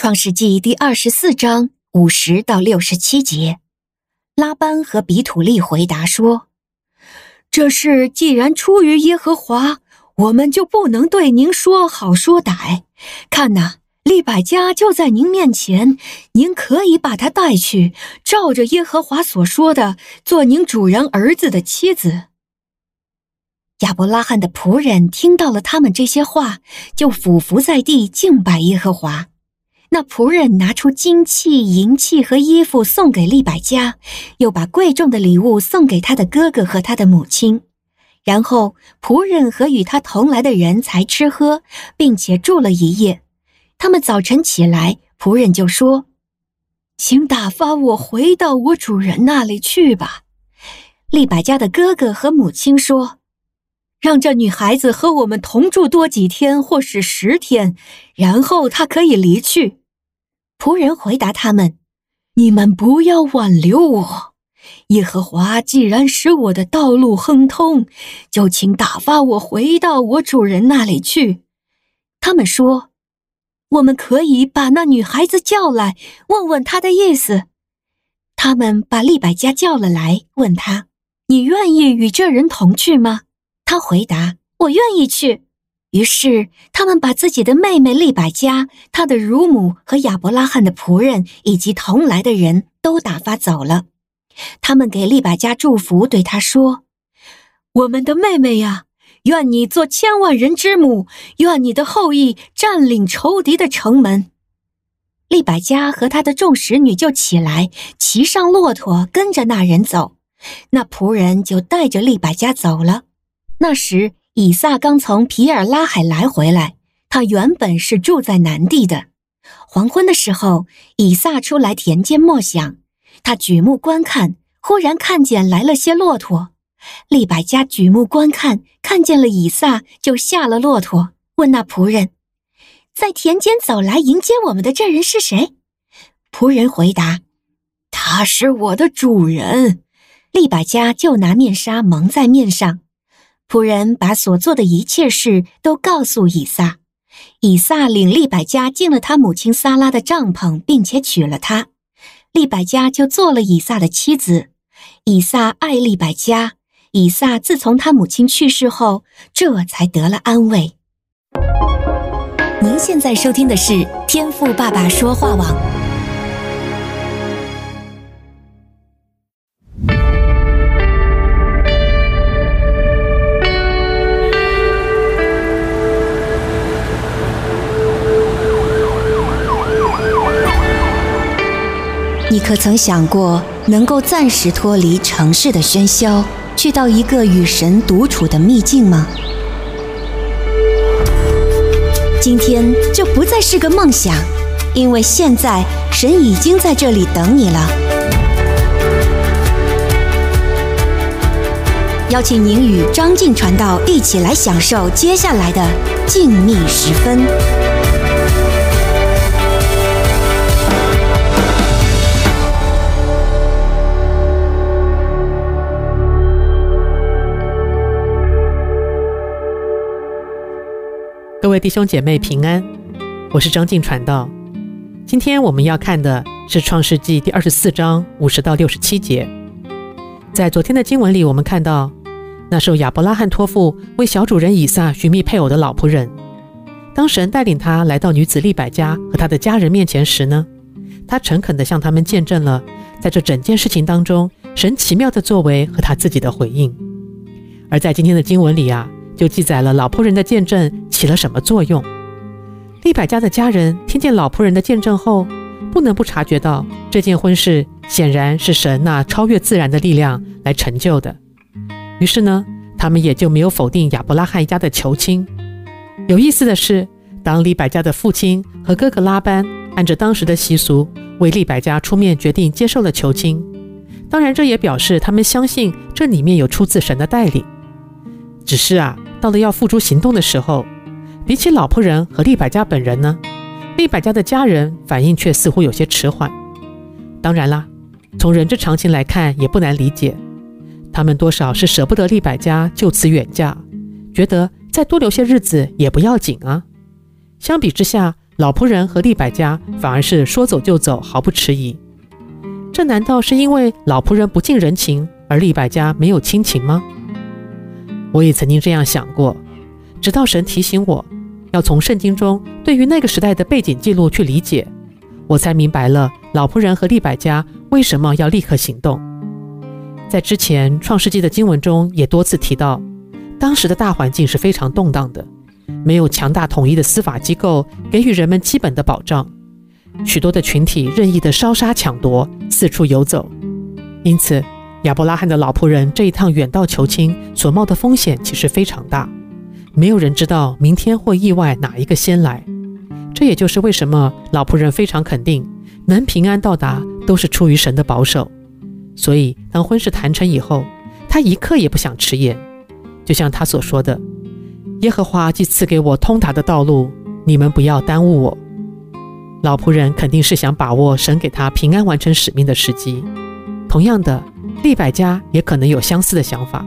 创世纪第二十四章五十到六十七节，拉班和比土利回答说：“这事既然出于耶和华，我们就不能对您说好说歹。看哪，利百加就在您面前，您可以把他带去，照着耶和华所说的，做您主人儿子的妻子。”亚伯拉罕的仆人听到了他们这些话，就俯伏在地敬拜耶和华。那仆人拿出金器、银器和衣服送给利百加，又把贵重的礼物送给他的哥哥和他的母亲。然后仆人和与他同来的人才吃喝，并且住了一夜。他们早晨起来，仆人就说：“请打发我回到我主人那里去吧。”利百加的哥哥和母亲说。让这女孩子和我们同住多几天，或是十天，然后她可以离去。仆人回答他们：“你们不要挽留我。耶和华既然使我的道路亨通，就请打发我回到我主人那里去。”他们说：“我们可以把那女孩子叫来，问问她的意思。”他们把利百加叫了来，问他：“你愿意与这人同去吗？”他回答：“我愿意去。”于是他们把自己的妹妹利百加、他的乳母和亚伯拉罕的仆人以及同来的人都打发走了。他们给利百加祝福，对他说：“我们的妹妹呀，愿你做千万人之母，愿你的后裔占领仇敌的城门。”利百加和他的众使女就起来，骑上骆驼，跟着那人走。那仆人就带着利百加走了。那时，以撒刚从皮尔拉海来回来。他原本是住在南地的。黄昏的时候，以撒出来田间默想，他举目观看，忽然看见来了些骆驼。利百加举目观看，看见了以撒，就下了骆驼，问那仆人：“在田间走来迎接我们的这人是谁？”仆人回答：“他是我的主人。”利百加就拿面纱蒙在面上。仆人把所做的一切事都告诉以撒，以撒领利百加进了他母亲撒拉的帐篷，并且娶了她。利百加就做了以撒的妻子。以撒爱利百加。以撒自从他母亲去世后，这才得了安慰。您现在收听的是天赋爸爸说话网。可曾想过，能够暂时脱离城市的喧嚣，去到一个与神独处的秘境吗？今天就不再是个梦想，因为现在神已经在这里等你了。邀请您与张静传道一起来享受接下来的静谧时分。各位弟兄姐妹平安，我是张静传道。今天我们要看的是创世纪第二十四章五十到六十七节。在昨天的经文里，我们看到那时候亚伯拉罕托付为小主人以撒寻觅配偶的老仆人，当神带领他来到女子利百加和他的家人面前时呢，他诚恳地向他们见证了在这整件事情当中神奇妙的作为和他自己的回应。而在今天的经文里啊。就记载了老仆人的见证起了什么作用。利百加的家人听见老仆人的见证后，不能不察觉到这件婚事显然是神那超越自然的力量来成就的。于是呢，他们也就没有否定亚伯拉罕一家的求亲。有意思的是，当利百加的父亲和哥哥拉班按着当时的习俗为利百加出面决定接受了求亲，当然这也表示他们相信这里面有出自神的带领。只是啊。到了要付诸行动的时候，比起老仆人和利百加本人呢，利百加的家人反应却似乎有些迟缓。当然啦，从人之常情来看，也不难理解，他们多少是舍不得利百加就此远嫁，觉得再多留些日子也不要紧啊。相比之下，老仆人和利百加反而是说走就走，毫不迟疑。这难道是因为老仆人不近人情，而利百加没有亲情吗？我也曾经这样想过，直到神提醒我，要从圣经中对于那个时代的背景记录去理解，我才明白了老仆人和利百加为什么要立刻行动。在之前创世纪的经文中也多次提到，当时的大环境是非常动荡的，没有强大统一的司法机构给予人们基本的保障，许多的群体任意的烧杀抢夺，四处游走，因此。亚伯拉罕的老仆人这一趟远道求亲所冒的风险其实非常大，没有人知道明天或意外哪一个先来。这也就是为什么老仆人非常肯定能平安到达都是出于神的保守。所以当婚事谈成以后，他一刻也不想迟延。就像他所说的：“耶和华既赐给我通达的道路，你们不要耽误我。”老仆人肯定是想把握神给他平安完成使命的时机。同样的。利百加也可能有相似的想法。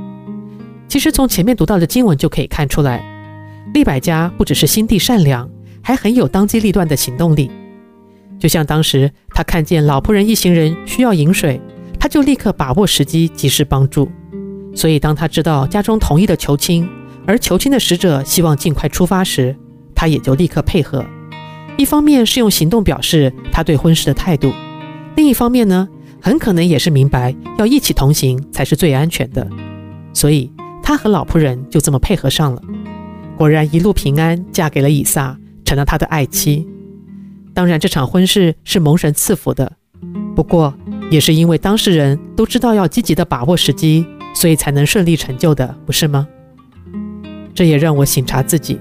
其实从前面读到的经文就可以看出来，利百加不只是心地善良，还很有当机立断的行动力。就像当时他看见老仆人一行人需要饮水，他就立刻把握时机，及时帮助。所以当他知道家中同意的求亲，而求亲的使者希望尽快出发时，他也就立刻配合。一方面是用行动表示他对婚事的态度，另一方面呢，很可能也是明白要一起同行才是最安全的，所以他和老仆人就这么配合上了。果然一路平安，嫁给了以撒，成了他的爱妻。当然，这场婚事是蒙神赐福的，不过也是因为当事人都知道要积极的把握时机，所以才能顺利成就的，不是吗？这也让我醒察自己，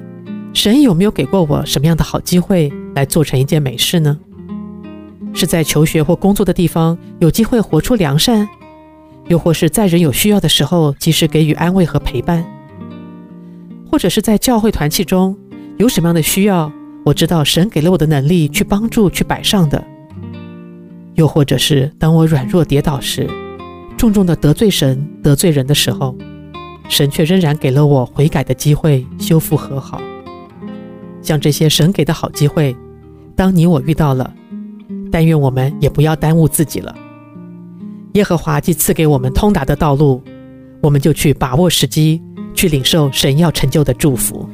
神有没有给过我什么样的好机会来做成一件美事呢？是在求学或工作的地方有机会活出良善，又或是在人有需要的时候及时给予安慰和陪伴，或者是在教会团契中有什么样的需要，我知道神给了我的能力去帮助、去摆上的，又或者是当我软弱跌倒时，重重的得罪神、得罪人的时候，神却仍然给了我悔改的机会、修复和好。像这些神给的好机会，当你我遇到了。但愿我们也不要耽误自己了。耶和华既赐给我们通达的道路，我们就去把握时机，去领受神要成就的祝福。